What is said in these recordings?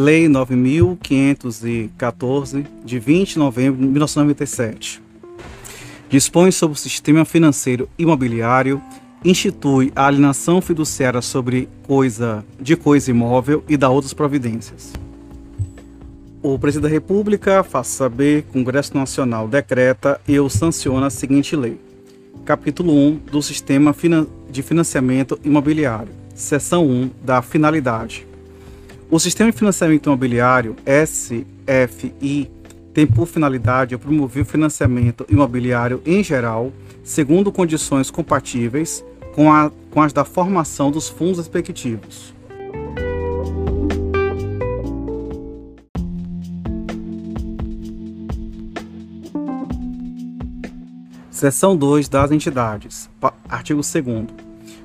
Lei 9514, de 20 de novembro de 1997. Dispõe sobre o sistema financeiro imobiliário, institui a alienação fiduciária sobre coisa de coisa imóvel e dá outras providências. O Presidente da República faz saber, Congresso Nacional decreta e ou sanciona a seguinte lei. Capítulo 1 do Sistema de Financiamento Imobiliário. Seção 1 da Finalidade. O Sistema de Financiamento Imobiliário, SFI, tem por finalidade promover o financiamento imobiliário em geral, segundo condições compatíveis com, a, com as da formação dos fundos respectivos. Seção 2 das entidades. Artigo 2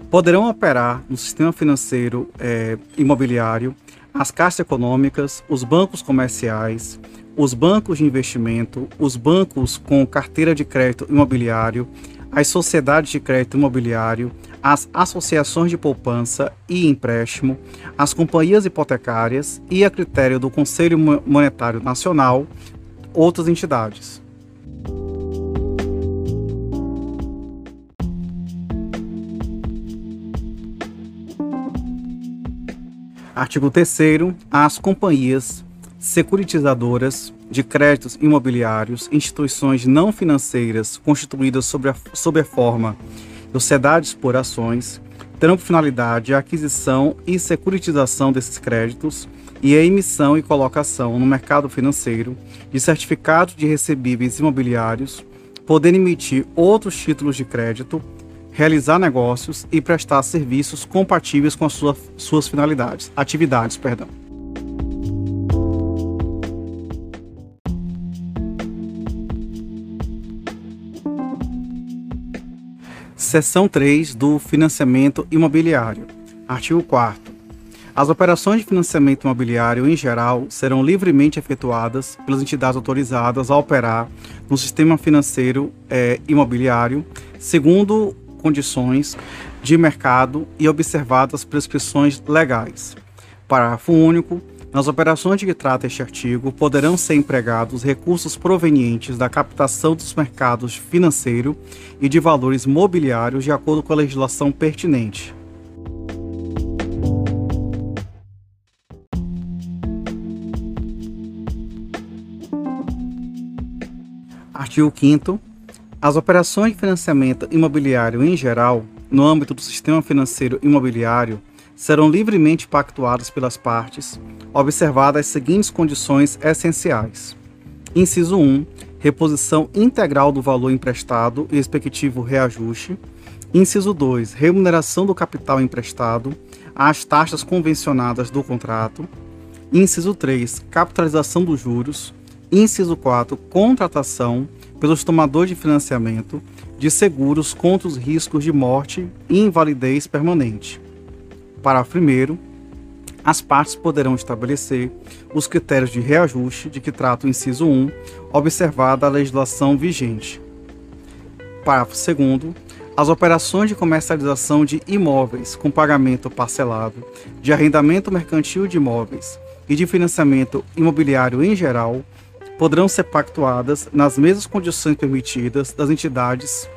Poderão operar no sistema financeiro é, imobiliário as caixas econômicas, os bancos comerciais, os bancos de investimento, os bancos com carteira de crédito imobiliário, as sociedades de crédito imobiliário, as associações de poupança e empréstimo, as companhias hipotecárias e, a critério do Conselho Monetário Nacional, outras entidades. Artigo 3 As companhias securitizadoras de créditos imobiliários, instituições não financeiras constituídas sob a, sob a forma de sociedades por ações, terão por finalidade a aquisição e securitização desses créditos e a emissão e colocação no mercado financeiro de certificados de recebíveis imobiliários, poder emitir outros títulos de crédito realizar negócios e prestar serviços compatíveis com as sua, suas finalidades, atividades, perdão. Seção 3 do Financiamento Imobiliário. Artigo 4 as operações de financiamento imobiliário, em geral, serão livremente efetuadas pelas entidades autorizadas a operar no sistema financeiro é, imobiliário, segundo condições de mercado e observadas prescrições legais. Parágrafo único. Nas operações de que trata este artigo, poderão ser empregados recursos provenientes da captação dos mercados financeiro e de valores mobiliários de acordo com a legislação pertinente. Artigo 5 as operações de financiamento imobiliário em geral, no âmbito do sistema financeiro imobiliário, serão livremente pactuadas pelas partes, observadas as seguintes condições essenciais. Inciso 1. Reposição integral do valor emprestado e respectivo reajuste. Inciso 2. Remuneração do capital emprestado às taxas convencionadas do contrato. Inciso 3. Capitalização dos juros. Inciso 4. Contratação pelos tomadores de financiamento de seguros contra os riscos de morte e invalidez permanente. Parágrafo 1. As partes poderão estabelecer os critérios de reajuste de que trata o inciso 1, observada a legislação vigente. Parágrafo 2. As operações de comercialização de imóveis com pagamento parcelado, de arrendamento mercantil de imóveis e de financiamento imobiliário em geral poderão ser pactuadas nas mesmas condições permitidas das entidades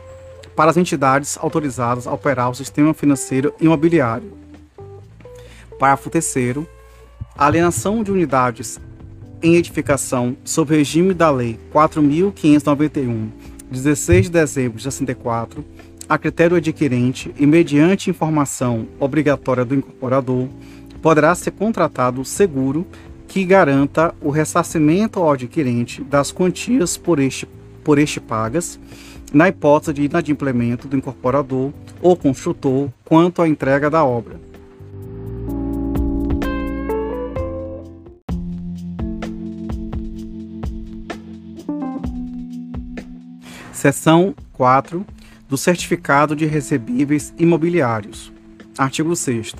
para as entidades autorizadas a operar o sistema financeiro imobiliário. Parágrafo 3 a alienação de unidades em edificação sob regime da Lei 4.591, 16 de dezembro de 64, a critério adquirente e mediante informação obrigatória do incorporador, poderá ser contratado seguro que garanta o ressarcimento ao adquirente das quantias por este, por este pagas, na hipótese de inadimplemento do incorporador ou construtor quanto à entrega da obra. Seção 4 do Certificado de Recebíveis Imobiliários. Artigo 6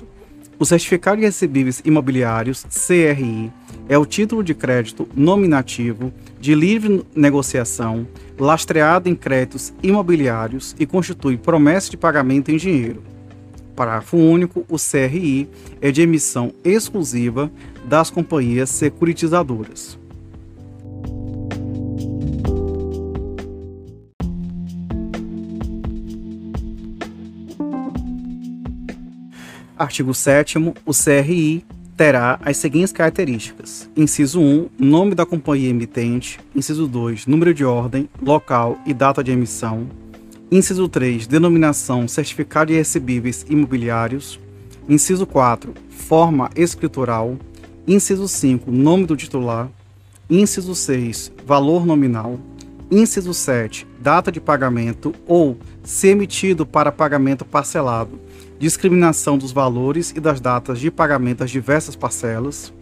o Certificado de Recebíveis Imobiliários, CRI, é o título de crédito nominativo de livre negociação, lastreado em créditos imobiliários e constitui promessa de pagamento em dinheiro. Parágrafo único. O CRI é de emissão exclusiva das companhias securitizadoras. Artigo 7 o CRI terá as seguintes características: inciso 1, nome da companhia emitente, inciso 2, número de ordem, local e data de emissão, inciso 3, denominação, certificado de recebíveis imobiliários, inciso 4, forma escritural, inciso 5, nome do titular, inciso 6, valor nominal, inciso 7, data de pagamento ou se emitido para pagamento parcelado discriminação dos valores e das datas de pagamento das diversas parcelas.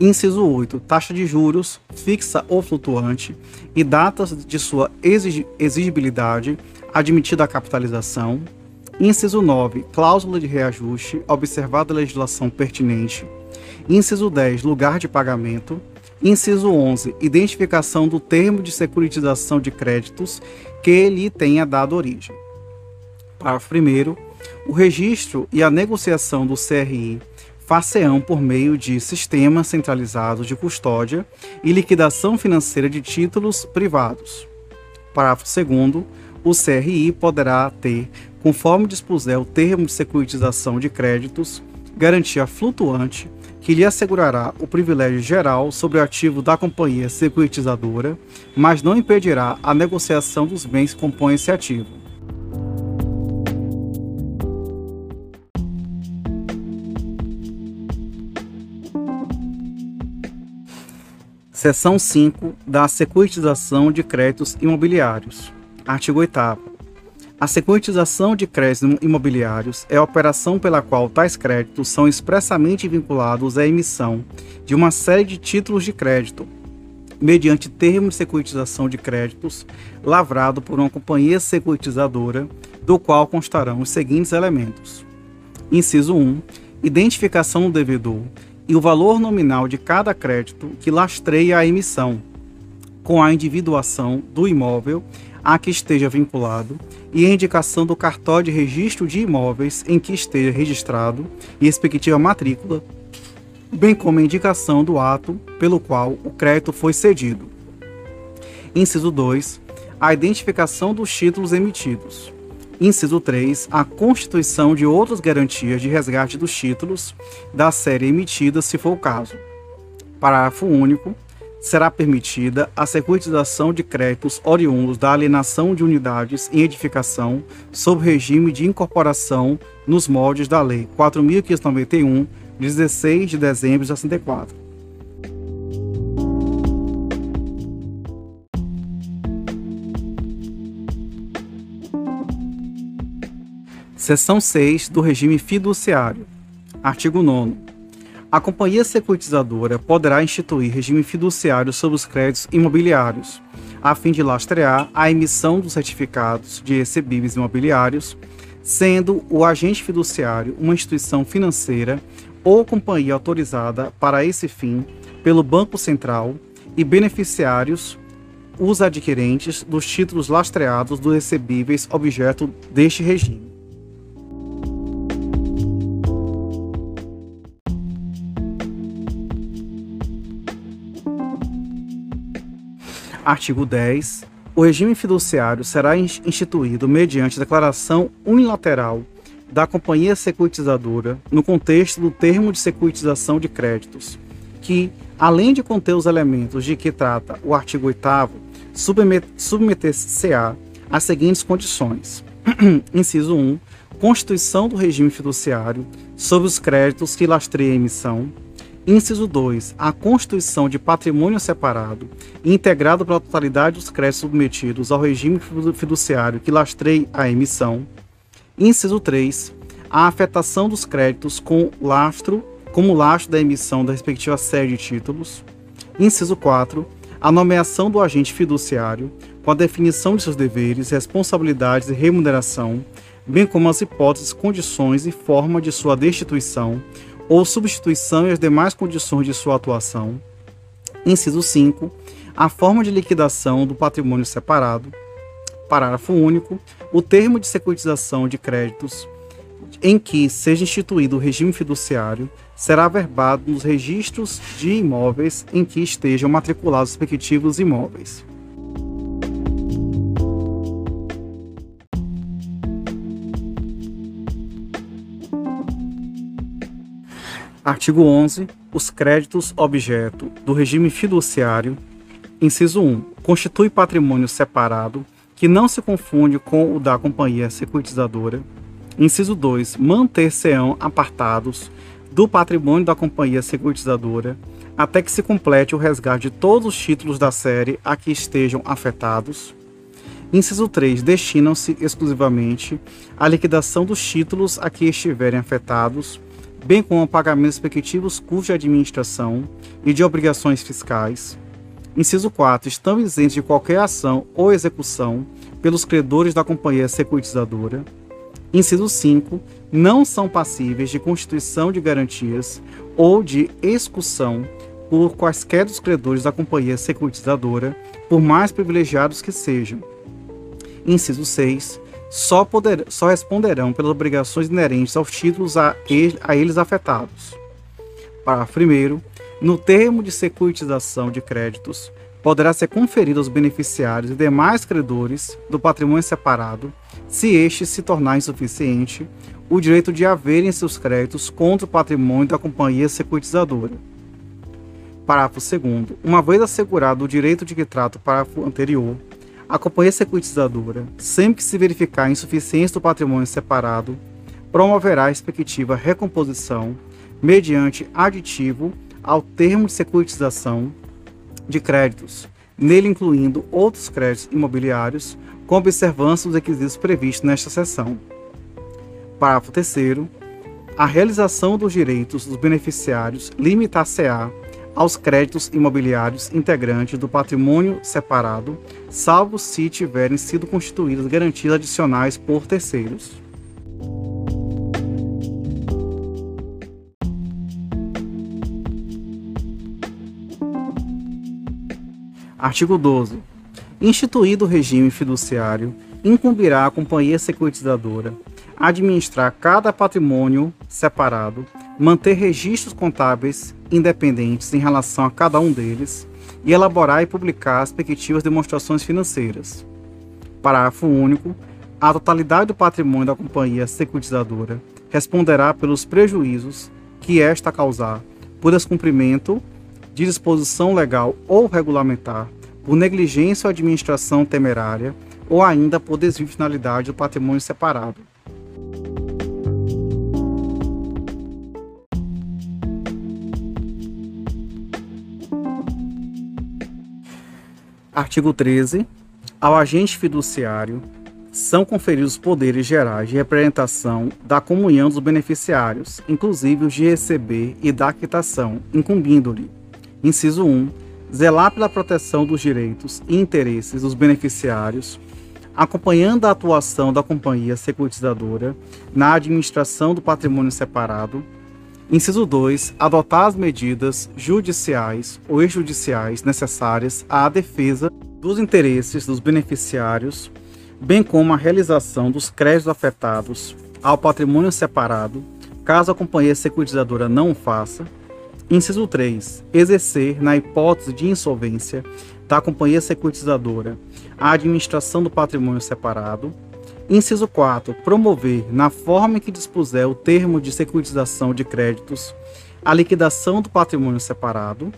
Inciso 8. Taxa de juros, fixa ou flutuante, e datas de sua exigibilidade, admitida a capitalização. Inciso 9. Cláusula de reajuste, observada a legislação pertinente. Inciso 10. Lugar de pagamento. Inciso 11. Identificação do termo de securitização de créditos que lhe tenha dado origem. Parágrafo 1 o registro e a negociação do CRI far-se-ão por meio de sistema centralizado de custódia e liquidação financeira de títulos privados. Parágrafo 2 o CRI poderá ter, conforme dispuser o termo de securitização de créditos, garantia flutuante que lhe assegurará o privilégio geral sobre o ativo da companhia securitizadora, mas não impedirá a negociação dos bens que compõem esse ativo. Seção 5 da securitização de créditos imobiliários. Artigo 8 A securitização de créditos imobiliários é a operação pela qual tais créditos são expressamente vinculados à emissão de uma série de títulos de crédito, mediante termo de securitização de créditos lavrado por uma companhia securitizadora, do qual constarão os seguintes elementos: Inciso 1. Identificação do devedor e o valor nominal de cada crédito que lastreia a emissão, com a individuação do imóvel a que esteja vinculado e a indicação do cartório de registro de imóveis em que esteja registrado e respectiva matrícula, bem como a indicação do ato pelo qual o crédito foi cedido. Inciso 2. A identificação dos títulos emitidos. Inciso 3. A constituição de outras garantias de resgate dos títulos da série emitida, se for o caso. Parágrafo único. Será permitida a securitização de créditos oriundos da alienação de unidades em edificação sob regime de incorporação nos moldes da Lei 4.591, 16 de dezembro de 64. Seção 6 do regime fiduciário. Artigo 9. A companhia securitizadora poderá instituir regime fiduciário sobre os créditos imobiliários, a fim de lastrear a emissão dos certificados de recebíveis imobiliários, sendo o agente fiduciário uma instituição financeira ou companhia autorizada para esse fim pelo Banco Central e beneficiários os adquirentes dos títulos lastreados dos recebíveis objeto deste regime. Artigo 10. O regime fiduciário será instituído mediante declaração unilateral da companhia securitizadora no contexto do termo de securitização de créditos, que, além de conter os elementos de que trata o artigo 8 submeter-se-á às seguintes condições. Inciso 1. Constituição do regime fiduciário sobre os créditos que lastreia a emissão. Inciso 2. A constituição de patrimônio separado e integrado pela totalidade dos créditos submetidos ao regime fiduciário que lastreie a emissão. Inciso 3. A afetação dos créditos com lastro, como lastro da emissão da respectiva série de títulos. Inciso 4. A nomeação do agente fiduciário, com a definição de seus deveres, responsabilidades e remuneração, bem como as hipóteses, condições e forma de sua destituição ou substituição e as demais condições de sua atuação. Inciso 5. A forma de liquidação do patrimônio separado. Parágrafo único. O termo de securitização de créditos em que seja instituído o regime fiduciário será averbado nos registros de imóveis em que estejam matriculados os respectivos imóveis. Artigo 11. Os créditos objeto do regime fiduciário. Inciso 1. Constitui patrimônio separado que não se confunde com o da companhia securitizadora. Inciso 2. Manter-se-ão apartados do patrimônio da companhia securitizadora até que se complete o resgate de todos os títulos da série a que estejam afetados. Inciso 3. Destinam-se exclusivamente à liquidação dos títulos a que estiverem afetados bem como pagamento dos respectivos custos de administração e de obrigações fiscais. Inciso 4. Estão isentos de qualquer ação ou execução pelos credores da companhia securitizadora. Inciso 5. Não são passíveis de constituição de garantias ou de execução por quaisquer dos credores da companhia securitizadora, por mais privilegiados que sejam. Inciso 6 só, poder, só responderão pelas obrigações inerentes aos títulos a, ele, a eles afetados. Parágrafo 1. No termo de securitização de créditos, poderá ser conferido aos beneficiários e demais credores do patrimônio separado, se este se tornar insuficiente, o direito de haverem seus créditos contra o patrimônio da companhia securitizadora. Parágrafo 2. Uma vez assegurado o direito de que trata o parágrafo anterior, a companhia securitizadora, sempre que se verificar insuficiência do patrimônio separado, promoverá a respectiva recomposição mediante aditivo ao termo de securitização de créditos, nele incluindo outros créditos imobiliários, com observância dos requisitos previstos nesta seção. Parágrafo 3 a realização dos direitos dos beneficiários limitar-se-á aos créditos imobiliários integrantes do patrimônio separado, salvo se tiverem sido constituídas garantias adicionais por terceiros. Artigo 12. Instituído o regime fiduciário, incumbirá a companhia securitizadora administrar cada patrimônio separado, manter registros contábeis independentes em relação a cada um deles e elaborar e publicar as respectivas demonstrações financeiras. Parágrafo único. A totalidade do patrimônio da companhia securitizadora responderá pelos prejuízos que esta causar por descumprimento de disposição legal ou regulamentar, por negligência ou administração temerária ou ainda por desvio de finalidade do patrimônio separado. Artigo 13. Ao agente fiduciário são conferidos poderes gerais de representação da comunhão dos beneficiários, inclusive os de receber e da quitação, incumbindo-lhe. Inciso 1. Zelar pela proteção dos direitos e interesses dos beneficiários, acompanhando a atuação da companhia securitizadora na administração do patrimônio separado, Inciso 2. Adotar as medidas judiciais ou extrajudiciais necessárias à defesa dos interesses dos beneficiários, bem como a realização dos créditos afetados ao patrimônio separado, caso a companhia securitizadora não o faça. Inciso 3. Exercer, na hipótese de insolvência da companhia securitizadora, a administração do patrimônio separado. Inciso 4. Promover, na forma em que dispuser o termo de securitização de créditos, a liquidação do patrimônio separado.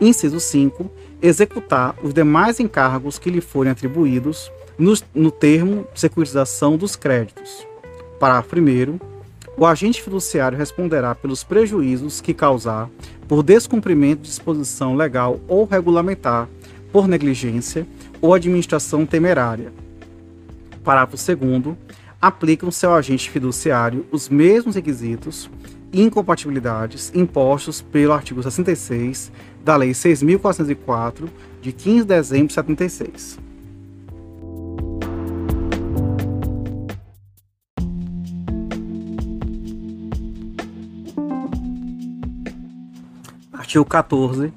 Inciso 5. Executar os demais encargos que lhe forem atribuídos no, no termo de securitização dos créditos. Parágrafo 1. O agente fiduciário responderá pelos prejuízos que causar por descumprimento de disposição legal ou regulamentar, por negligência ou administração temerária Parágrafo 2 aplicam-se ao agente fiduciário os mesmos requisitos e incompatibilidades impostos pelo artigo 66 da Lei 6.404, de 15 de dezembro de 76. Artigo 14.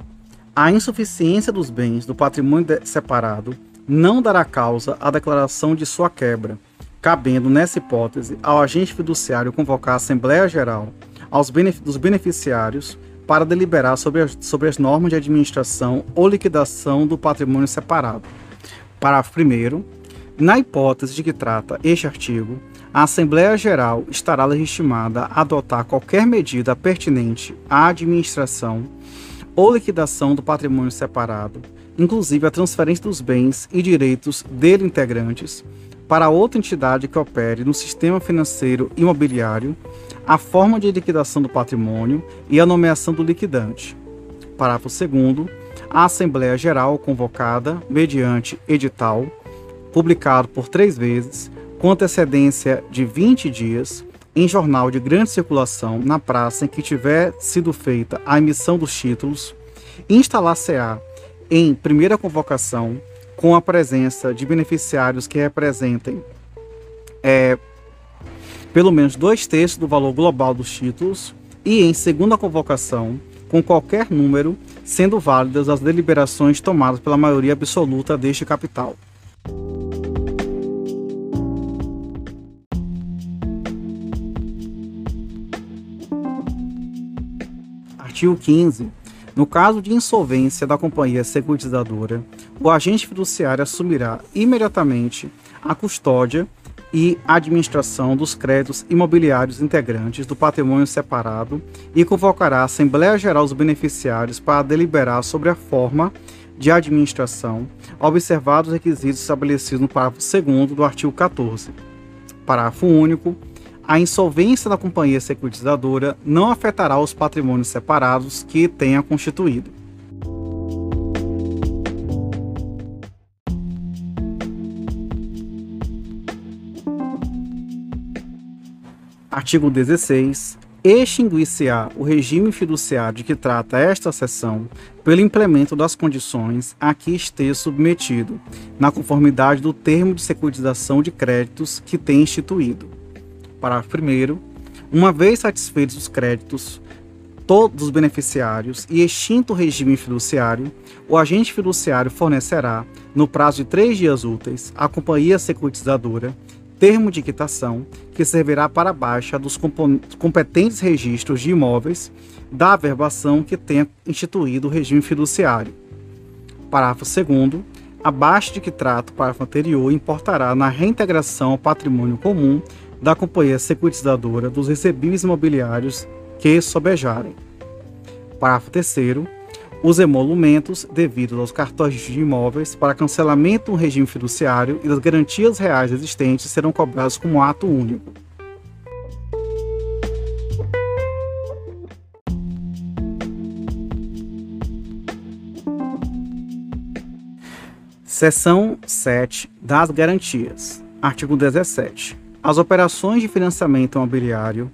A insuficiência dos bens do patrimônio separado não dará causa à declaração de sua quebra, cabendo, nessa hipótese, ao agente fiduciário convocar a Assembleia Geral aos benef dos beneficiários para deliberar sobre as, sobre as normas de administração ou liquidação do patrimônio separado. Parágrafo 1. Na hipótese de que trata este artigo, a Assembleia Geral estará legitimada a adotar qualquer medida pertinente à administração ou liquidação do patrimônio separado, inclusive a transferência dos bens e direitos dele integrantes, para outra entidade que opere no sistema financeiro imobiliário, a forma de liquidação do patrimônio e a nomeação do liquidante. Parágrafo 2. A Assembleia Geral convocada, mediante edital, publicado por três vezes, com antecedência de 20 dias, em jornal de grande circulação na praça em que tiver sido feita a emissão dos títulos, instalar-se-á em primeira convocação com a presença de beneficiários que representem é, pelo menos dois terços do valor global dos títulos, e em segunda convocação, com qualquer número, sendo válidas as deliberações tomadas pela maioria absoluta deste capital. Artigo 15 no caso de insolvência da companhia securitizadora, o agente fiduciário assumirá imediatamente a custódia e administração dos créditos imobiliários integrantes do patrimônio separado e convocará a Assembleia Geral dos Beneficiários para deliberar sobre a forma de administração, observados os requisitos estabelecidos no parágrafo 2 do artigo 14. Parágrafo único a insolvência da companhia securitizadora não afetará os patrimônios separados que tenha constituído. Artigo 16. Extinguir-se-á o regime fiduciário de que trata esta seção pelo implemento das condições a que esteja submetido, na conformidade do termo de securitização de créditos que tem instituído Parágrafo 1. Uma vez satisfeitos os créditos todos os beneficiários e extinto o regime fiduciário, o agente fiduciário fornecerá, no prazo de três dias úteis, à companhia securitizadora termo de quitação que servirá para a baixa dos competentes registros de imóveis da averbação que tenha instituído o regime fiduciário. Parágrafo 2 a baixa de que trata o parágrafo anterior importará na reintegração ao patrimônio comum da companhia securitizadora dos recebíveis imobiliários que sobejarem. Parágrafo 3 os emolumentos devidos aos cartões de imóveis para cancelamento do regime fiduciário e das garantias reais existentes serão cobrados como ato único. Seção 7 das garantias. Artigo 17. As operações de financiamento imobiliário,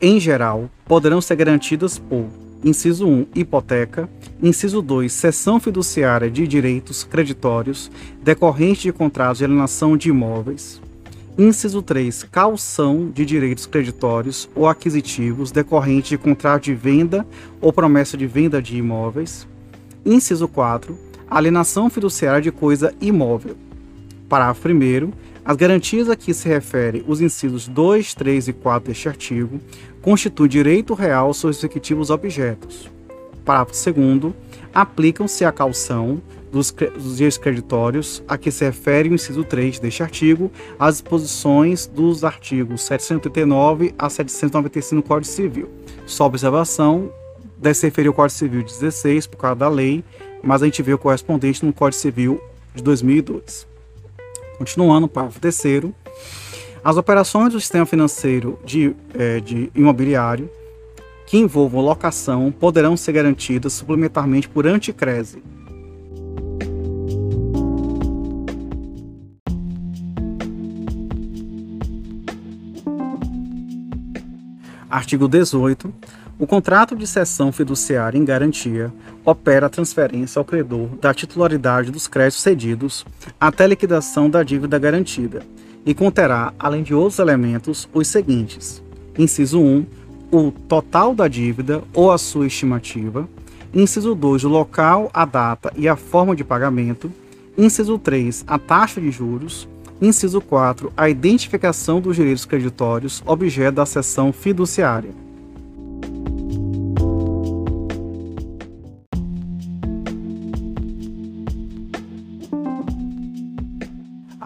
em geral, poderão ser garantidas por inciso 1, hipoteca, inciso 2, cessão fiduciária de direitos creditórios decorrente de contratos de alienação de imóveis, inciso 3, calção de direitos creditórios ou aquisitivos decorrente de contrato de venda ou promessa de venda de imóveis, inciso 4, alienação fiduciária de coisa imóvel. Parágrafo 1 as garantias a que se refere os incisos 2, 3 e 4 deste artigo constituem direito real sobre os respectivos objetos. Parágrafo 2 aplicam-se à calção dos, dos creditórios a que se refere o inciso 3 deste artigo as disposições dos artigos 789 a 795 do Código Civil. Só observação, deve se referir ao Código Civil 16 por causa da lei, mas a gente vê o correspondente no Código Civil de 2002. Continuando, parágrafo terceiro. As operações do sistema financeiro de, é, de imobiliário que envolvam locação poderão ser garantidas suplementarmente por anticrese. Artigo 18. O contrato de cessão fiduciária em garantia opera a transferência ao credor da titularidade dos créditos cedidos até liquidação da dívida garantida e conterá, além de outros elementos, os seguintes: inciso 1, o total da dívida ou a sua estimativa, inciso 2, o local, a data e a forma de pagamento, inciso 3, a taxa de juros, Inciso 4. A identificação dos direitos creditórios, objeto da seção fiduciária.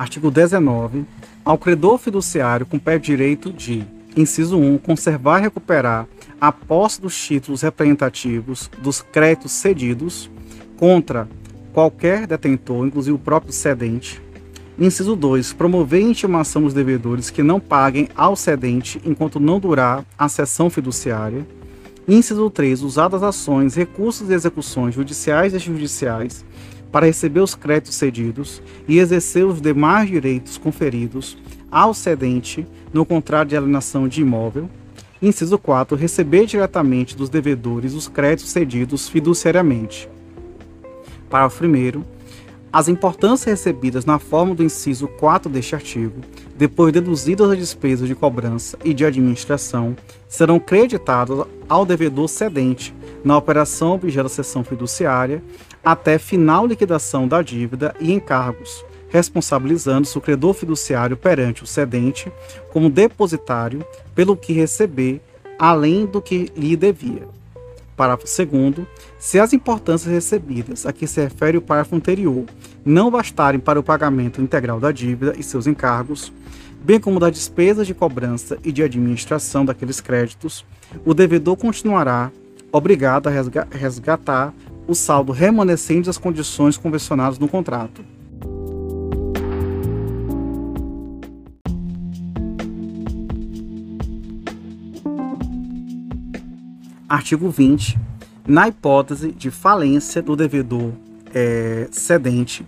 Artigo 19. Ao credor fiduciário compete direito de, inciso 1, conservar e recuperar a posse dos títulos representativos dos créditos cedidos contra qualquer detentor, inclusive o próprio cedente. Inciso 2. Promover intimação dos devedores que não paguem ao cedente enquanto não durar a sessão fiduciária. Inciso 3. Usar das ações, recursos e execuções judiciais e extrajudiciais para receber os créditos cedidos e exercer os demais direitos conferidos ao cedente no contrato de alienação de imóvel. Inciso 4. Receber diretamente dos devedores os créditos cedidos fiduciariamente. Parágrafo 1. As importâncias recebidas na forma do inciso 4 deste artigo, depois deduzidas as despesas de cobrança e de administração, serão creditadas ao devedor cedente na operação objeto da sessão fiduciária até final liquidação da dívida e encargos, responsabilizando-se o credor fiduciário perante o cedente como depositário pelo que receber além do que lhe devia. Parágrafo 2 se as importâncias recebidas a que se refere o parágrafo anterior não bastarem para o pagamento integral da dívida e seus encargos, bem como das despesas de cobrança e de administração daqueles créditos, o devedor continuará obrigado a resgatar o saldo remanescente das condições convencionadas no contrato. Artigo 20. Na hipótese de falência do devedor é, cedente,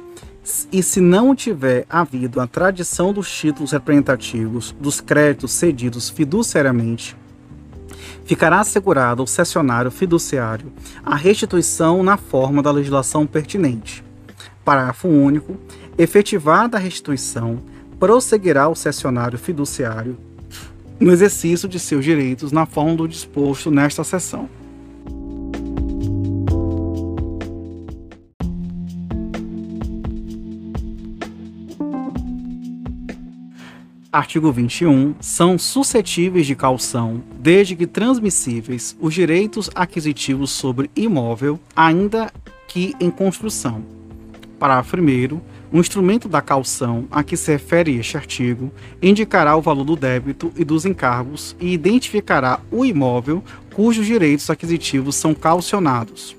e se não tiver havido a tradição dos títulos representativos dos créditos cedidos fiduciariamente, ficará assegurado ao cessionário fiduciário a restituição na forma da legislação pertinente. Parágrafo único. Efetivada a restituição, prosseguirá o cessionário fiduciário no exercício de seus direitos na forma do disposto nesta seção. Artigo 21. São suscetíveis de calção, desde que transmissíveis, os direitos aquisitivos sobre imóvel, ainda que em construção. Parágrafo 1. O instrumento da calção a que se refere este artigo indicará o valor do débito e dos encargos e identificará o imóvel cujos direitos aquisitivos são calcionados.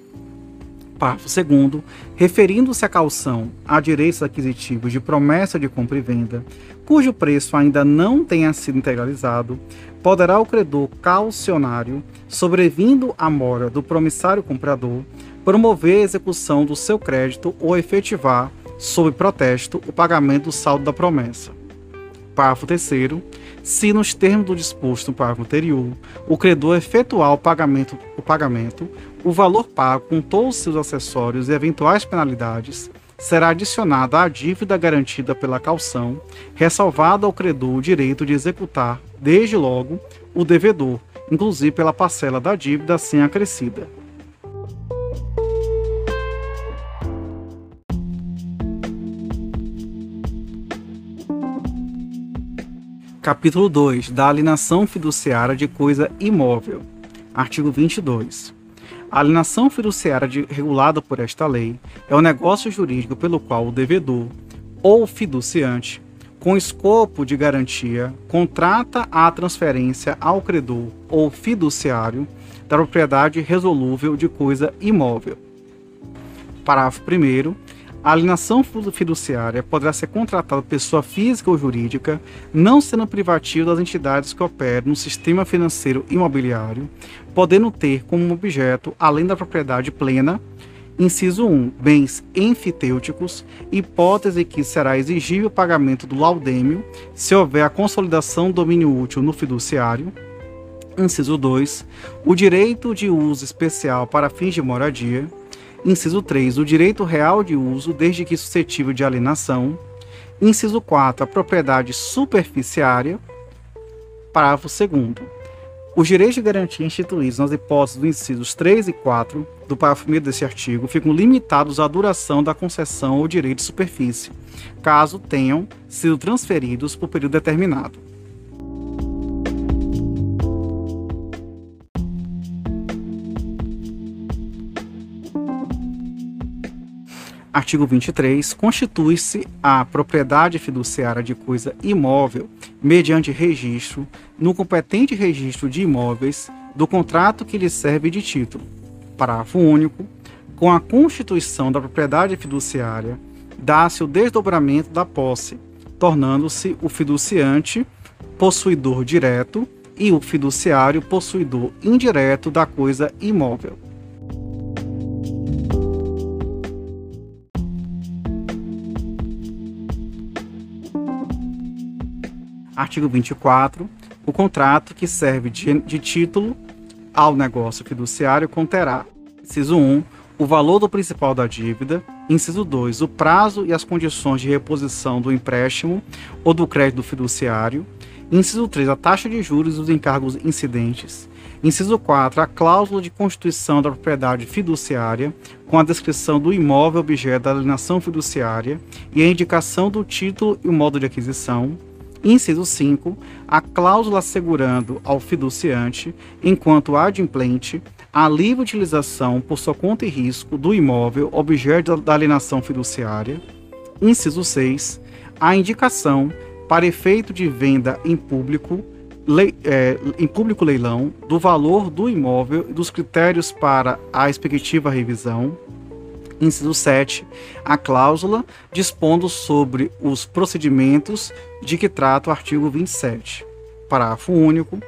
Parágrafo 2. Referindo-se à calção a direitos aquisitivos de promessa de compra e venda, cujo preço ainda não tenha sido integralizado, poderá o credor calcionário, sobrevindo à mora do promissário comprador, promover a execução do seu crédito ou efetivar, sob protesto, o pagamento do saldo da promessa. Parágrafo 3 se nos termos do disposto no parágrafo anterior, o credor efetuar o pagamento, o pagamento, o valor pago com todos os seus acessórios e eventuais penalidades será adicionado à dívida garantida pela calção, ressalvado ao credor o direito de executar, desde logo, o devedor, inclusive pela parcela da dívida assim acrescida. Capítulo 2 da alienação fiduciária de coisa imóvel. Artigo 22. A alienação fiduciária regulada por esta lei é o negócio jurídico pelo qual o devedor ou fiduciante, com escopo de garantia, contrata a transferência ao credor ou fiduciário da propriedade resolúvel de coisa imóvel. Parágrafo 1 a alienação fiduciária poderá ser contratada por pessoa física ou jurídica, não sendo privativo das entidades que operam no sistema financeiro imobiliário, podendo ter como objeto, além da propriedade plena, Inciso 1. Bens enfitêuticos, hipótese que será exigível o pagamento do laudêmio se houver a consolidação do domínio útil no fiduciário. Inciso 2. O direito de uso especial para fins de moradia. Inciso 3. O direito real de uso, desde que suscetível de alienação. Inciso 4. A propriedade superficiária. Parágrafo 2. Os direitos de garantia instituídos nas hipóteses dos incisos 3 e 4 do parágrafo 1 desse artigo ficam limitados à duração da concessão ou direito de superfície, caso tenham sido transferidos por período determinado. Artigo 23. Constitui-se a propriedade fiduciária de coisa imóvel mediante registro no competente registro de imóveis do contrato que lhe serve de título. Parágrafo único. Com a constituição da propriedade fiduciária, dá-se o desdobramento da posse, tornando-se o fiduciante possuidor direto e o fiduciário possuidor indireto da coisa imóvel. Artigo 24. O contrato que serve de, de título ao negócio fiduciário conterá, inciso 1, o valor do principal da dívida, inciso 2, o prazo e as condições de reposição do empréstimo ou do crédito fiduciário, inciso 3, a taxa de juros e os encargos incidentes, inciso 4, a cláusula de constituição da propriedade fiduciária, com a descrição do imóvel objeto da alienação fiduciária e a indicação do título e o modo de aquisição, Inciso 5. A cláusula assegurando ao fiduciante, enquanto adimplente, a livre utilização por sua conta e risco do imóvel objeto da alienação fiduciária. Inciso 6. A indicação, para efeito de venda em público, é, em público leilão, do valor do imóvel e dos critérios para a respectiva revisão inciso 7, a cláusula dispondo sobre os procedimentos de que trata o artigo 27. Parágrafo único.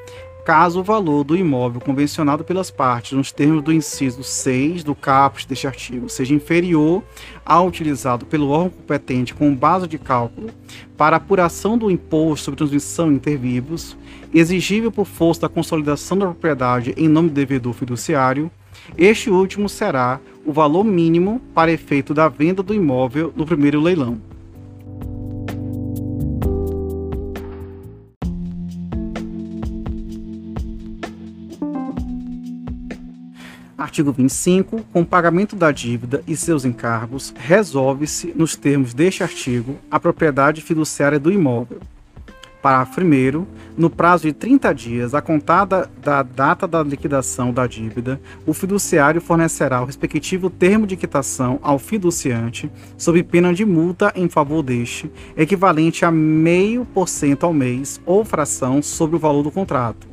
Caso o valor do imóvel convencionado pelas partes nos termos do inciso 6 do caput deste artigo seja inferior ao utilizado pelo órgão competente como base de cálculo para apuração do imposto sobre transmissão intervivos, exigível por força da consolidação da propriedade em nome do devedor fiduciário, este último será o valor mínimo para efeito da venda do imóvel no primeiro leilão. Artigo 25. Com o pagamento da dívida e seus encargos, resolve-se, nos termos deste artigo, a propriedade fiduciária do imóvel, Parágrafo 1. No prazo de 30 dias, a contada da data da liquidação da dívida, o fiduciário fornecerá o respectivo termo de quitação ao fiduciante, sob pena de multa em favor deste, equivalente a meio por cento ao mês ou fração sobre o valor do contrato.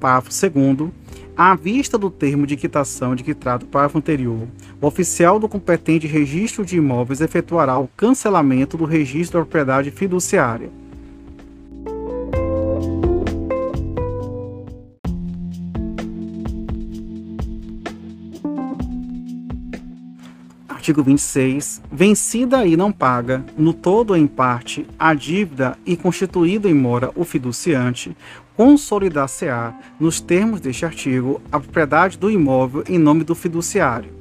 Parágrafo 2. À vista do termo de quitação de que trata o parágrafo anterior, o oficial do competente registro de imóveis efetuará o cancelamento do registro da propriedade fiduciária. Artigo 26. Vencida e não paga, no todo ou em parte, a dívida e constituído em mora o fiduciante, consolidar-se-á, nos termos deste artigo, a propriedade do imóvel em nome do fiduciário.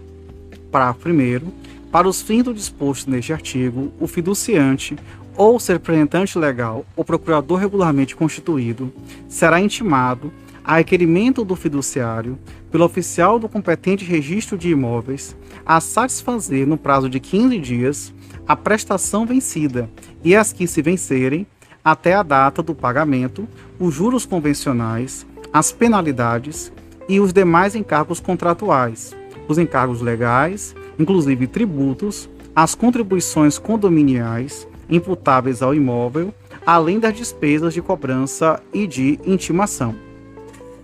Parágrafo 1. Para os fins do disposto neste artigo, o fiduciante ou ser representante legal ou procurador regularmente constituído será intimado a requerimento do fiduciário, pelo oficial do competente registro de imóveis, a satisfazer no prazo de 15 dias a prestação vencida e as que se vencerem até a data do pagamento, os juros convencionais, as penalidades e os demais encargos contratuais, os encargos legais, inclusive tributos, as contribuições condominiais imputáveis ao imóvel, além das despesas de cobrança e de intimação.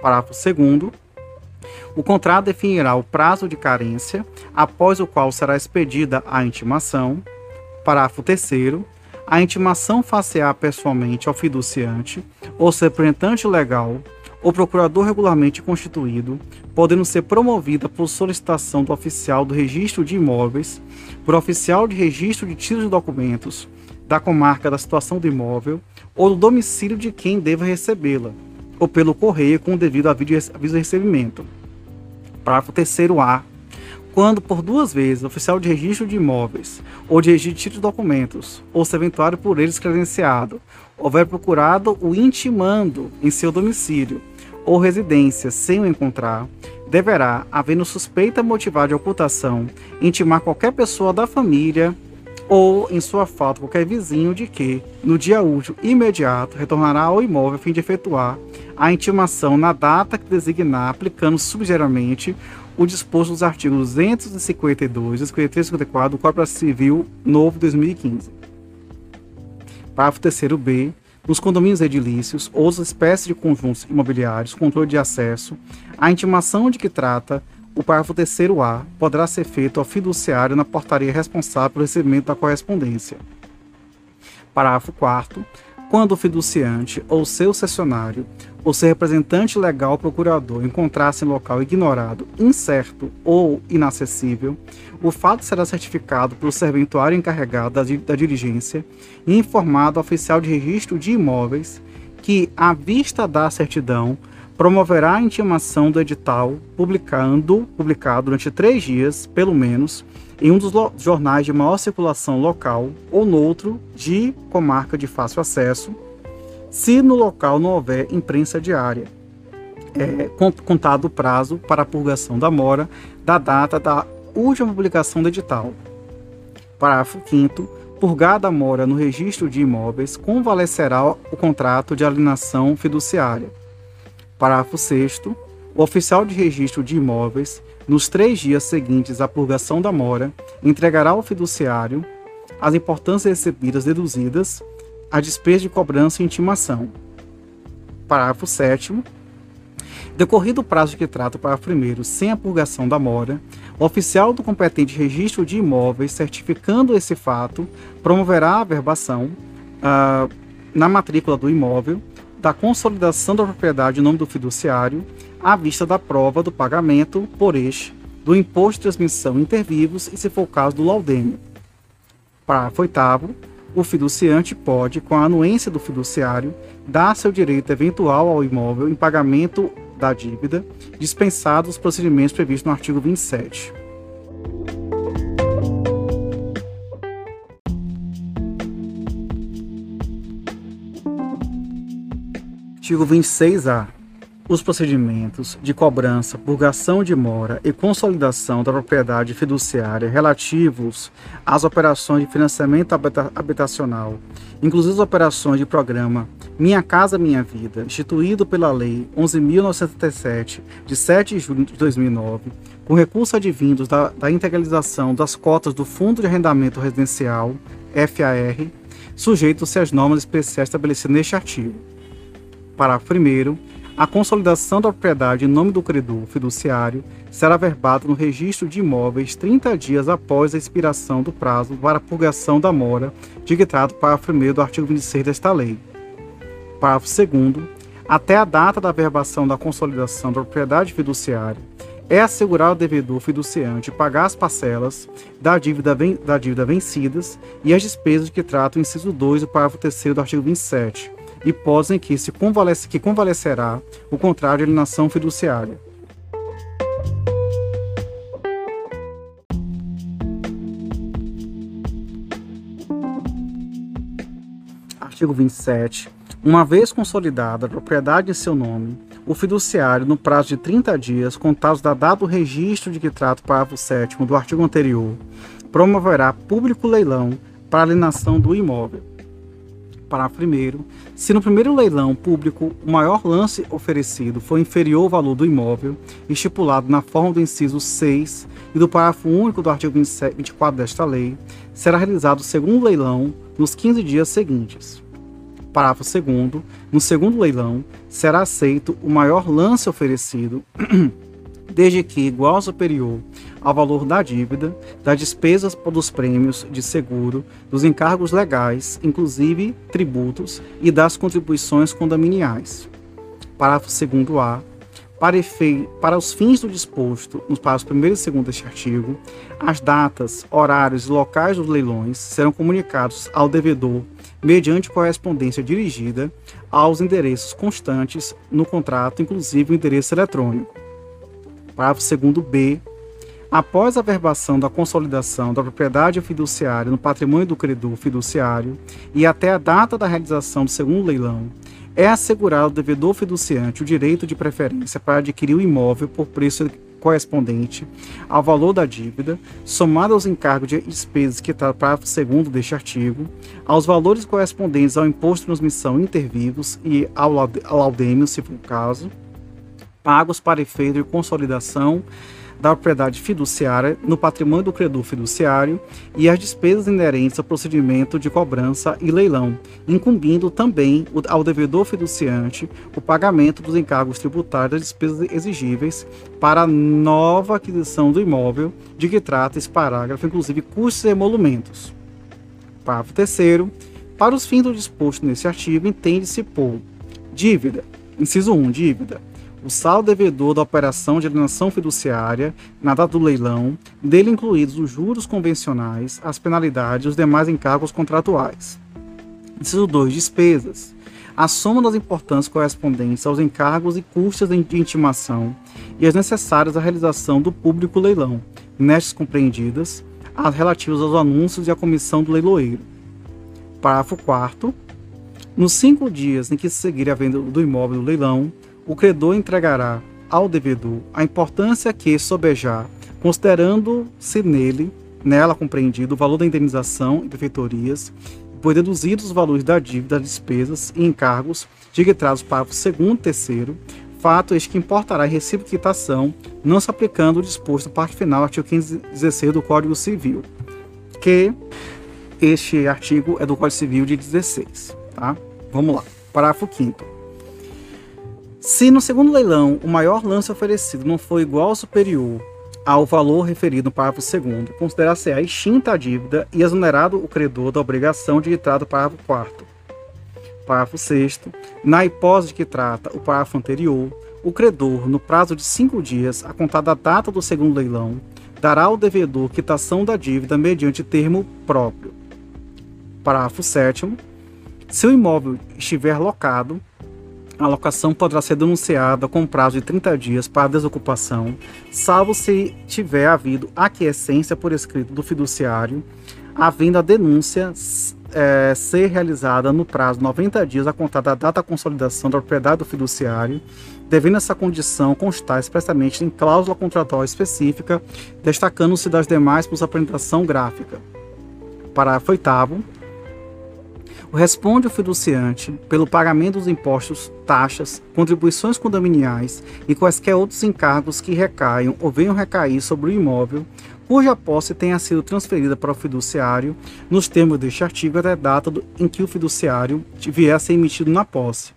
Parágrafo 2. O contrato definirá o prazo de carência após o qual será expedida a intimação. Parágrafo 3. A intimação far-se-á pessoalmente ao fiduciante ou seu representante legal ou procurador regularmente constituído, podendo ser promovida por solicitação do oficial do registro de imóveis, por oficial de registro de títulos de documentos, da comarca da situação do imóvel ou do domicílio de quem deva recebê-la, ou pelo correio com o devido aviso de recebimento. Parágrafo 3a. Quando por duas vezes o oficial de registro de imóveis ou de registro de documentos, ou se eventuário por eles credenciado, houver procurado o intimando em seu domicílio, ou residência sem o encontrar, deverá, havendo suspeita motivada de ocultação, intimar qualquer pessoa da família ou, em sua falta, qualquer vizinho de que, no dia útil imediato, retornará ao imóvel a fim de efetuar a intimação na data que designar, aplicando subsidiariamente o disposto dos artigos 252, 253 e 54 do Código Civil Novo 2015. Parágrafo 3 B. Nos condomínios edilícios ou espécies de conjuntos imobiliários, controle de acesso, a intimação de que trata o parágrafo 3 A poderá ser feito ao fiduciário na portaria responsável pelo recebimento da correspondência. Parágrafo 4 quando o fiduciante ou seu cessionário ou seu representante legal procurador encontrasse em local ignorado, incerto ou inacessível, o fato será certificado pelo serventuário encarregado da, da diligência e informado ao oficial de registro de imóveis que, à vista da certidão, promoverá a intimação do edital, publicando, publicado durante três dias, pelo menos, em um dos jornais de maior circulação local ou noutro de comarca de fácil acesso, se no local não houver imprensa diária. É, contado o prazo para a purgação da mora da data da última publicação do edital. Parágrafo 5 Purgada a mora no registro de imóveis, convalescerá o contrato de alienação fiduciária Parágrafo 6 o oficial de registro de imóveis, nos três dias seguintes à purgação da mora, entregará ao fiduciário as importâncias recebidas deduzidas, a despesa de cobrança e intimação. Parágrafo 7 Decorrido o prazo que trata o parágrafo 1 sem a purgação da mora, o oficial do competente registro de imóveis, certificando esse fato, promoverá a verbação uh, na matrícula do imóvel da consolidação da propriedade em nome do fiduciário, à vista da prova do pagamento por este do imposto de transmissão intervivos e, se for o caso, do laudêmio. Parágrafo 8 o fiduciante pode, com a anuência do fiduciário, dar seu direito eventual ao imóvel em pagamento da dívida, dispensados os procedimentos previstos no artigo 27. Artigo 26-A. Os procedimentos de cobrança, purgação de mora e consolidação da propriedade fiduciária relativos às operações de financiamento habitacional, inclusive as operações de programa Minha Casa Minha Vida, instituído pela Lei 11.977, de 7 de julho de 2009, com recurso advindos da, da integralização das cotas do Fundo de Arrendamento Residencial, FAR, sujeitos-se às normas especiais estabelecidas neste artigo. Parágrafo 1. A consolidação da propriedade em nome do credor fiduciário será verbada no registro de imóveis 30 dias após a expiração do prazo para a purgação da mora, de que trata o parágrafo 1 do artigo 26 desta lei. Parágrafo 2. Até a data da verbação da consolidação da propriedade fiduciária, é assegurar ao devedor fiduciante pagar as parcelas da dívida, da dívida vencidas e as despesas de que trata o inciso 2 do parágrafo 3 do artigo 27 hipótese em que se convalesce, que convalescerá o contrário alienação fiduciária. Artigo 27. Uma vez consolidada a propriedade em seu nome, o fiduciário, no prazo de 30 dias, contados da data do registro de que trata o parágrafo 7 do artigo anterior, promoverá público leilão para alienação do imóvel parágrafo 1 se no primeiro leilão público o maior lance oferecido for inferior ao valor do imóvel, estipulado na forma do inciso 6 e do parágrafo único do artigo 27, 24 desta lei, será realizado o segundo leilão nos 15 dias seguintes. Parágrafo 2 no segundo leilão, será aceito o maior lance oferecido desde que igual ou superior ao valor da dívida, das despesas dos prêmios de seguro, dos encargos legais, inclusive tributos, e das contribuições condominiais. Parágrafo 2a. Para, para os fins do disposto nos parágrafos 1 e 2 deste artigo, as datas, horários e locais dos leilões serão comunicados ao devedor mediante correspondência dirigida aos endereços constantes no contrato, inclusive o endereço eletrônico. Parágrafo 2b. Após a verbação da consolidação da propriedade fiduciária no patrimônio do credor fiduciário e até a data da realização do segundo leilão, é assegurado ao devedor fiduciante o direito de preferência para adquirir o imóvel por preço correspondente ao valor da dívida, somado aos encargos de despesas que está parágrafo segundo deste artigo, aos valores correspondentes ao imposto de transmissão intervivos e ao laudêmio, se for o caso, pagos para efeito de consolidação da propriedade fiduciária no patrimônio do credor fiduciário e as despesas inerentes ao procedimento de cobrança e leilão, incumbindo também ao devedor fiduciante o pagamento dos encargos tributários das despesas exigíveis para a nova aquisição do imóvel de que trata esse parágrafo, inclusive custos e emolumentos. Parágrafo 3 para os fins do disposto nesse artigo, entende-se por dívida, inciso 1, dívida, o saldo devedor da operação de alienação fiduciária na data do leilão, dele incluídos os juros convencionais, as penalidades e os demais encargos contratuais. Inciso 2. Despesas. A soma das importâncias correspondentes aos encargos e custos de intimação e as necessárias à realização do público leilão, nestas compreendidas as relativas aos anúncios e à comissão do leiloeiro. Parágrafo 4 Nos cinco dias em que se seguir a venda do imóvel do leilão, o credor entregará ao devedor a importância que sobejar, considerando-se nele, nela compreendido o valor da indenização e prefeitorias, pois deduzidos os valores da dívida, despesas e encargos de que traz o parágrafo 2 e 3 fato este que importará em recibo de quitação, não se aplicando o disposto na parte final, artigo 516 do Código Civil, que este artigo é do Código Civil de 16, tá? Vamos lá. Parágrafo 5 se no segundo leilão o maior lance oferecido não for igual ou superior ao valor referido no parágrafo 2, considerar-se a extinta a dívida e exonerado o credor da obrigação de entrar do parágrafo 4. Parágrafo 6. Na hipótese que trata o parágrafo anterior, o credor, no prazo de cinco dias, a contar da data do segundo leilão, dará ao devedor quitação da dívida mediante termo próprio. Parágrafo 7. Se o imóvel estiver locado, a locação poderá ser denunciada com prazo de 30 dias para desocupação, salvo se tiver havido aquiescência por escrito do fiduciário, havendo a denúncia é, ser realizada no prazo de 90 dias a contar da data da consolidação da propriedade do fiduciário, devendo essa condição constar expressamente em cláusula contratual específica, destacando-se das demais por sua apresentação gráfica. Parágrafo 8 responde o fiduciante pelo pagamento dos impostos, taxas, contribuições condominiais e quaisquer outros encargos que recaiam ou venham recair sobre o imóvel cuja posse tenha sido transferida para o fiduciário nos termos deste artigo até a data do, em que o fiduciário vier a ser emitido na posse.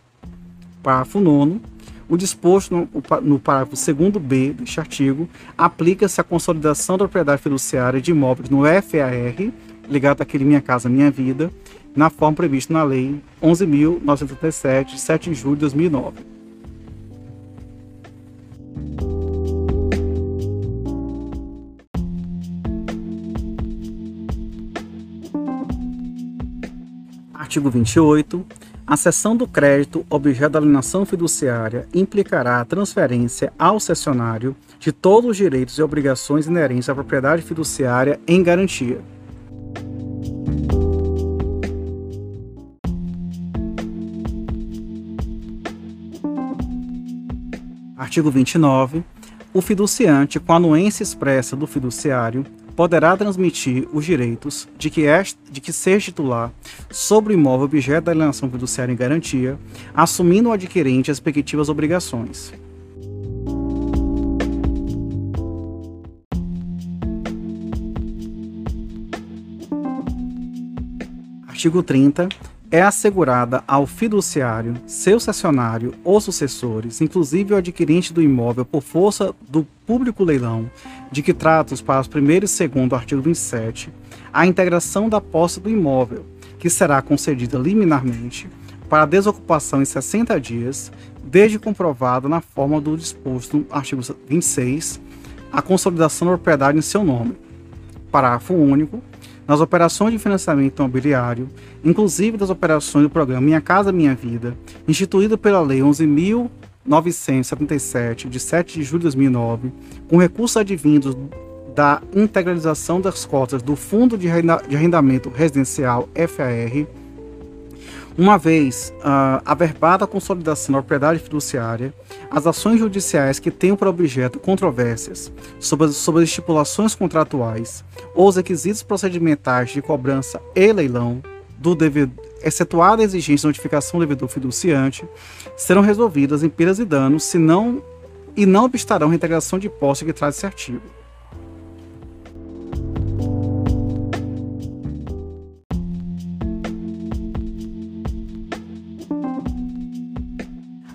Parágrafo 9 o disposto no, no parágrafo 2b deste artigo aplica-se à consolidação da propriedade fiduciária de imóveis no FAR, ligado àquele Minha Casa Minha Vida, na forma prevista na Lei 11.937, de 7 de julho de 2009. Artigo 28. A cessão do crédito objeto da alienação fiduciária implicará a transferência ao cessionário de todos os direitos e obrigações inerentes à propriedade fiduciária em garantia. Artigo 29. O fiduciante, com a anuência expressa do fiduciário, poderá transmitir os direitos de que, este, de que seja titular sobre o imóvel objeto da alienação fiduciária em garantia, assumindo o adquirente as respectivas obrigações. Artigo 30 é assegurada ao fiduciário, seu cessionário ou sucessores, inclusive o adquirente do imóvel por força do público leilão, de que trata os parágrafos 1 e 2 do artigo 27, a integração da posse do imóvel, que será concedida liminarmente para desocupação em 60 dias, desde comprovado na forma do disposto no artigo 26, a consolidação da propriedade em seu nome. Parágrafo único nas operações de financiamento imobiliário, inclusive das operações do programa Minha Casa Minha Vida, instituído pela Lei 11.977, de 7 de julho de 2009, com recursos advindos da integralização das cotas do Fundo de Arrendamento Residencial FAR, Uma vez uh, averbada a consolidação da propriedade fiduciária, as ações judiciais que tenham por objeto controvérsias sobre as, sobre as estipulações contratuais ou os requisitos procedimentais de cobrança e leilão do devedor, excetuada a exigência de notificação do devedor fiduciante, serão resolvidas em perdas e danos, se não, e não obstarão a reintegração de posse que traz esse artigo.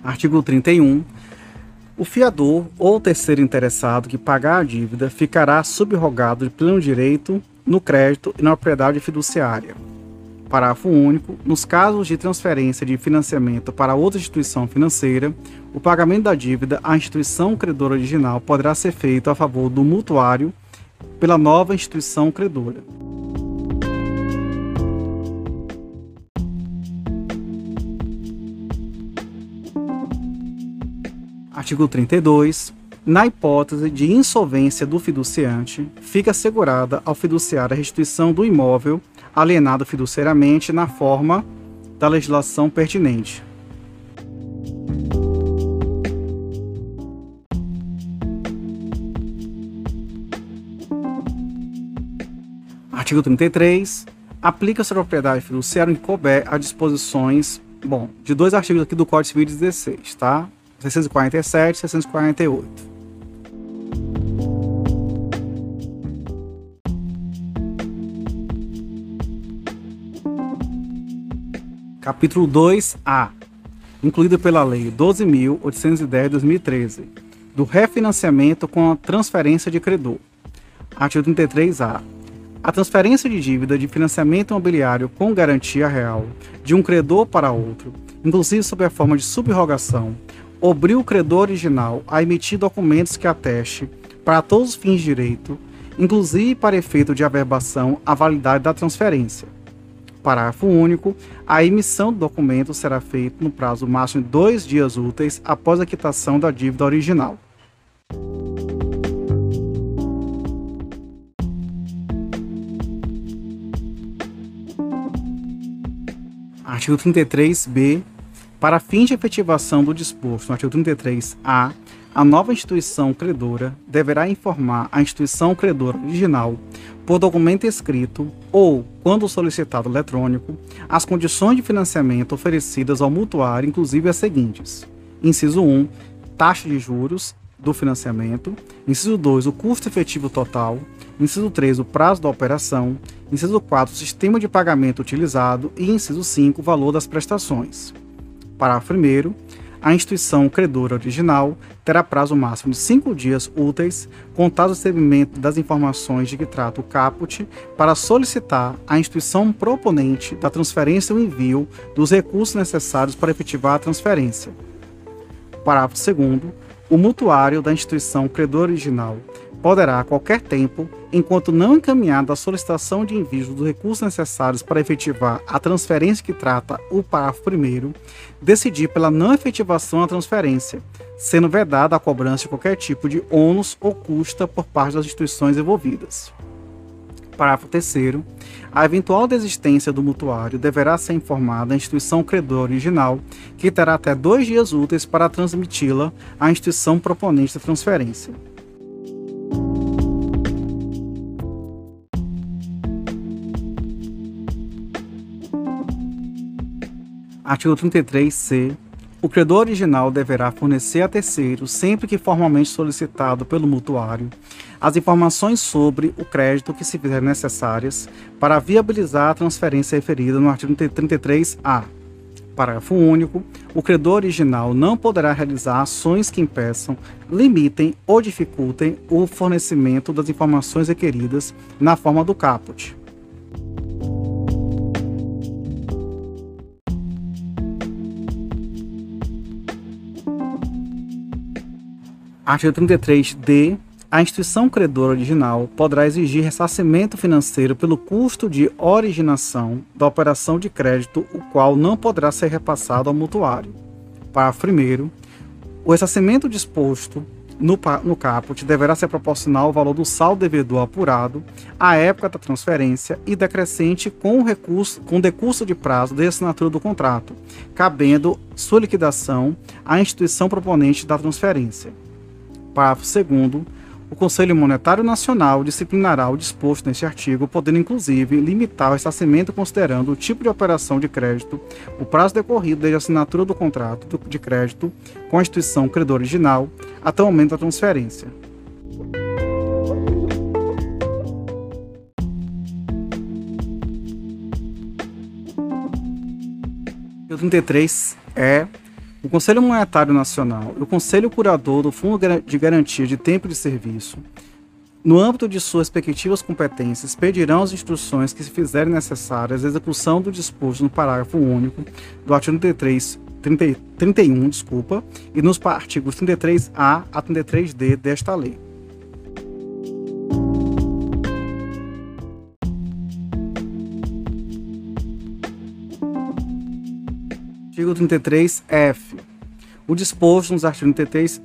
Artigo 31. O fiador ou terceiro interessado que pagar a dívida ficará subrogado de pleno direito no crédito e na propriedade fiduciária. Parágrafo único. Nos casos de transferência de financiamento para outra instituição financeira, o pagamento da dívida à instituição credora original poderá ser feito a favor do mutuário pela nova instituição credora. Artigo 32. Na hipótese de insolvência do fiduciante, fica assegurada ao fiduciário a restituição do imóvel alienado fiduciariamente na forma da legislação pertinente. Artigo 33. Aplica-se a propriedade fiduciária couber as disposições, bom, de dois artigos aqui do Código Civil 16, tá? 647 e 648. Capítulo 2A, incluído pela Lei 12.810-2013, do refinanciamento com a transferência de credor. Artigo 33A. A transferência de dívida de financiamento imobiliário com garantia real de um credor para outro, inclusive sob a forma de subrogação, obriga o credor original a emitir documentos que ateste, para todos os fins de direito, inclusive para efeito de averbação, a validade da transferência. Parágrafo único. A emissão do documento será feita no prazo máximo de dois dias úteis após a quitação da dívida original. Artigo 33b para fins de efetivação do disposto no artigo 33-A, a nova instituição credora deverá informar a instituição credora original, por documento escrito ou, quando solicitado eletrônico, as condições de financiamento oferecidas ao mutuário, inclusive as seguintes: inciso 1, taxa de juros do financiamento, inciso 2, o custo efetivo total, inciso 3, o prazo da operação, inciso 4, o sistema de pagamento utilizado. E inciso 5, o valor das prestações. Parágrafo 1. A instituição credora original terá prazo máximo de cinco dias úteis, contado o recebimento das informações de que trata o caput, para solicitar à instituição proponente da transferência o envio dos recursos necessários para efetivar a transferência. Parágrafo 2. O mutuário da instituição credora original poderá, a qualquer tempo, enquanto não encaminhada a solicitação de envio dos recursos necessários para efetivar a transferência que trata o parágrafo 1, decidir pela não efetivação da transferência, sendo vedada a cobrança de qualquer tipo de ônus ou custa por parte das instituições envolvidas. Parágrafo 3. A eventual desistência do mutuário deverá ser informada à instituição credora original, que terá até dois dias úteis para transmiti-la à instituição proponente da transferência. Artigo 33c. O credor original deverá fornecer a terceiro, sempre que formalmente solicitado pelo mutuário, as informações sobre o crédito que se fizerem necessárias para viabilizar a transferência referida no artigo 33A. Parágrafo único. O credor original não poderá realizar ações que impeçam, limitem ou dificultem o fornecimento das informações requeridas na forma do caput. Artigo 33d. A instituição credora original poderá exigir ressarcimento financeiro pelo custo de originação da operação de crédito, o qual não poderá ser repassado ao mutuário. Parágrafo 1. O ressarcimento disposto no, no caput deverá ser proporcional ao valor do saldo devedor apurado à época da transferência e decrescente com o recurso, com decurso de prazo de assinatura do contrato, cabendo sua liquidação à instituição proponente da transferência. Parágrafo 2 o Conselho Monetário Nacional disciplinará o disposto neste artigo, podendo inclusive limitar o ressarcimento considerando o tipo de operação de crédito, o prazo decorrido desde a assinatura do contrato de crédito com a instituição credora original até o momento da transferência. O 33 é o Conselho Monetário Nacional e o Conselho Curador do Fundo de Garantia de Tempo de Serviço, no âmbito de suas respectivas competências, pedirão as instruções que se fizerem necessárias a execução do disposto no parágrafo único do artigo 33, 30, 31 desculpa, e nos artigos 33A a 33D desta lei. Artigo 33F. O disposto nos artigos 33A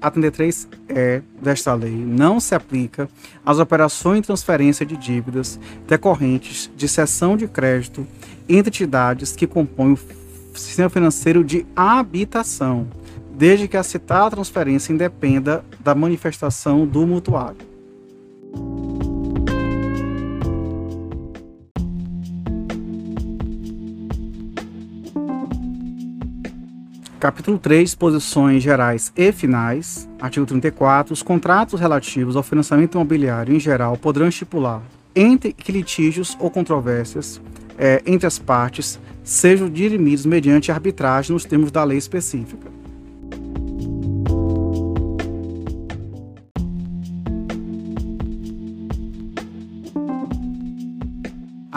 a 33E desta lei não se aplica às operações de transferência de dívidas decorrentes de cessão de crédito entre entidades que compõem o sistema financeiro de habitação, desde que a citada transferência independa da manifestação do mutuário. Capítulo 3, posições gerais e finais. Artigo 34. Os contratos relativos ao financiamento imobiliário em geral poderão estipular, entre que litígios ou controvérsias é, entre as partes, sejam dirimidos mediante arbitragem nos termos da lei específica.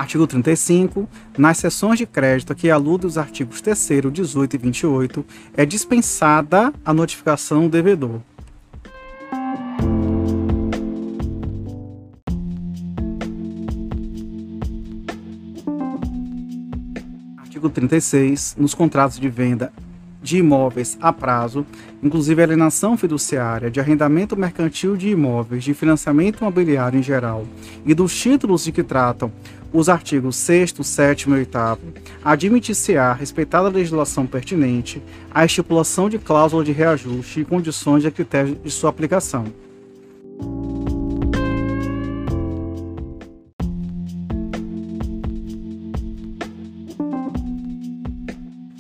Artigo 35. Nas sessões de crédito que aludem os artigos 3 18 e 28, é dispensada a notificação do devedor. Artigo 36. Nos contratos de venda de imóveis a prazo, inclusive alienação fiduciária, de arrendamento mercantil de imóveis, de financiamento imobiliário em geral e dos títulos de que tratam os artigos 6, 7 e 8, admitir-se-á, respeitada a legislação pertinente, a estipulação de cláusula de reajuste e condições e critérios de sua aplicação.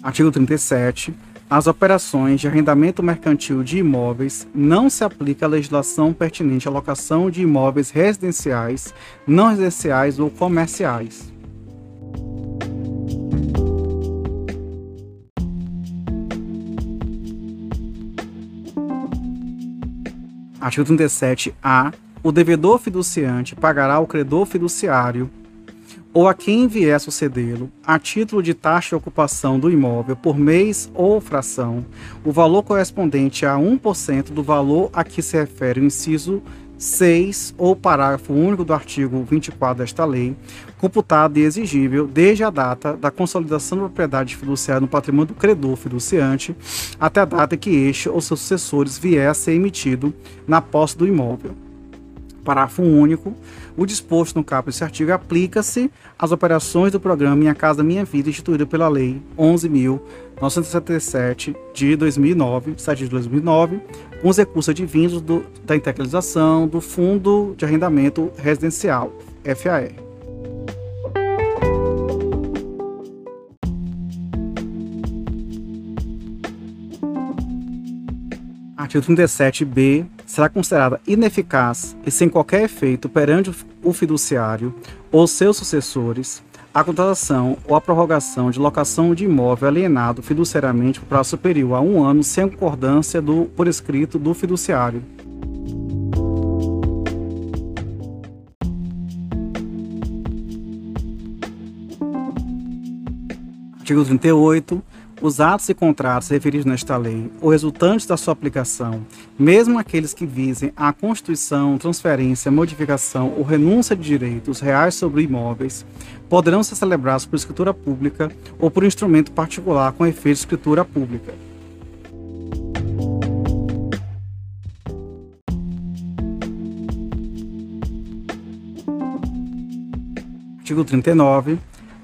Artigo 37 às operações de arrendamento mercantil de imóveis, não se aplica a legislação pertinente à locação de imóveis residenciais, não residenciais ou comerciais. Artigo 37-A. O devedor fiduciante pagará ao credor fiduciário ou a quem vier sucedê-lo, a título de taxa de ocupação do imóvel por mês ou fração, o valor correspondente a 1% do valor a que se refere o inciso 6 ou parágrafo único do artigo 24 desta lei, computado e exigível desde a data da consolidação da propriedade fiduciária no patrimônio do credor fiduciante até a data que este ou seus sucessores vier a ser emitido na posse do imóvel. Parágrafo único. O disposto no caput desse artigo aplica-se às operações do programa Minha Casa Minha Vida, instituído pela Lei 11.977 de 2009, 7 de 2009, com os recursos advindos do, da integralização do Fundo de Arrendamento Residencial, FAR. Artigo 37b será considerada ineficaz e sem qualquer efeito perante o fiduciário ou seus sucessores a contratação ou a prorrogação de locação de imóvel alienado fiduciariamente por prazo superior a um ano sem concordância do, por escrito do fiduciário. Artigo 38 os atos e contratos referidos nesta lei ou resultantes da sua aplicação, mesmo aqueles que visem a constituição, transferência, modificação ou renúncia de direitos reais sobre imóveis, poderão ser celebrados por escritura pública ou por instrumento particular com efeito de escritura pública. Artigo 39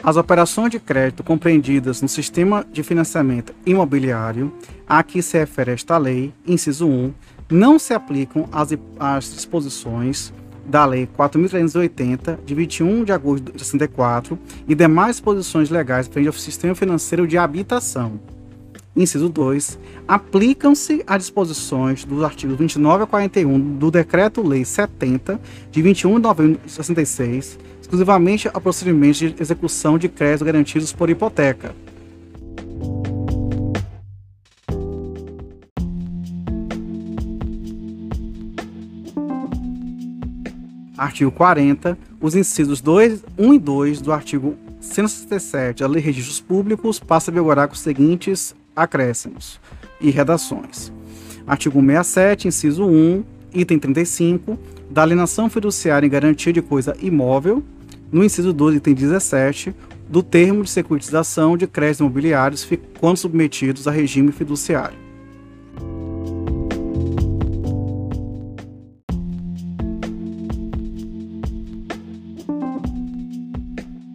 as operações de crédito compreendidas no sistema de financiamento imobiliário a que se refere esta lei, inciso 1, não se aplicam às, às disposições da Lei 4.380, de 21 de agosto de 64, e demais disposições legais frente ao sistema financeiro de habitação. Inciso 2. Aplicam-se as disposições dos artigos 29 a 41 do Decreto-Lei 70, de 21 de novembro de 66, exclusivamente a procedimentos de execução de créditos garantidos por hipoteca. Artigo 40. Os incisos 2, 1 e 2 do artigo 167 da Lei de Registros Públicos passa a vigorar com os seguintes acréscimos e redações. Artigo 67, inciso 1, item 35, da alienação fiduciária em garantia de coisa imóvel, no inciso 2, item 17, do termo de securitização de créditos imobiliários quando submetidos a regime fiduciário.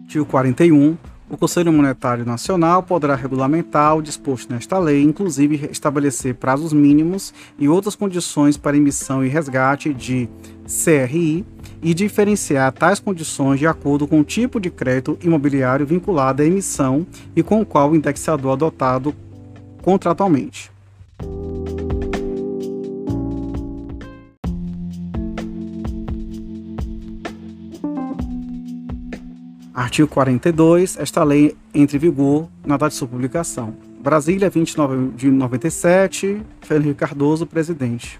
Artigo 41. O Conselho Monetário Nacional poderá regulamentar o disposto nesta lei, inclusive estabelecer prazos mínimos e outras condições para emissão e resgate de CRI e diferenciar tais condições de acordo com o tipo de crédito imobiliário vinculado à emissão e com o qual o indexador adotado contratualmente. Artigo 42. Esta lei entra em vigor na data de sua publicação. Brasília, 29 de 97. Fernando Cardoso, presidente.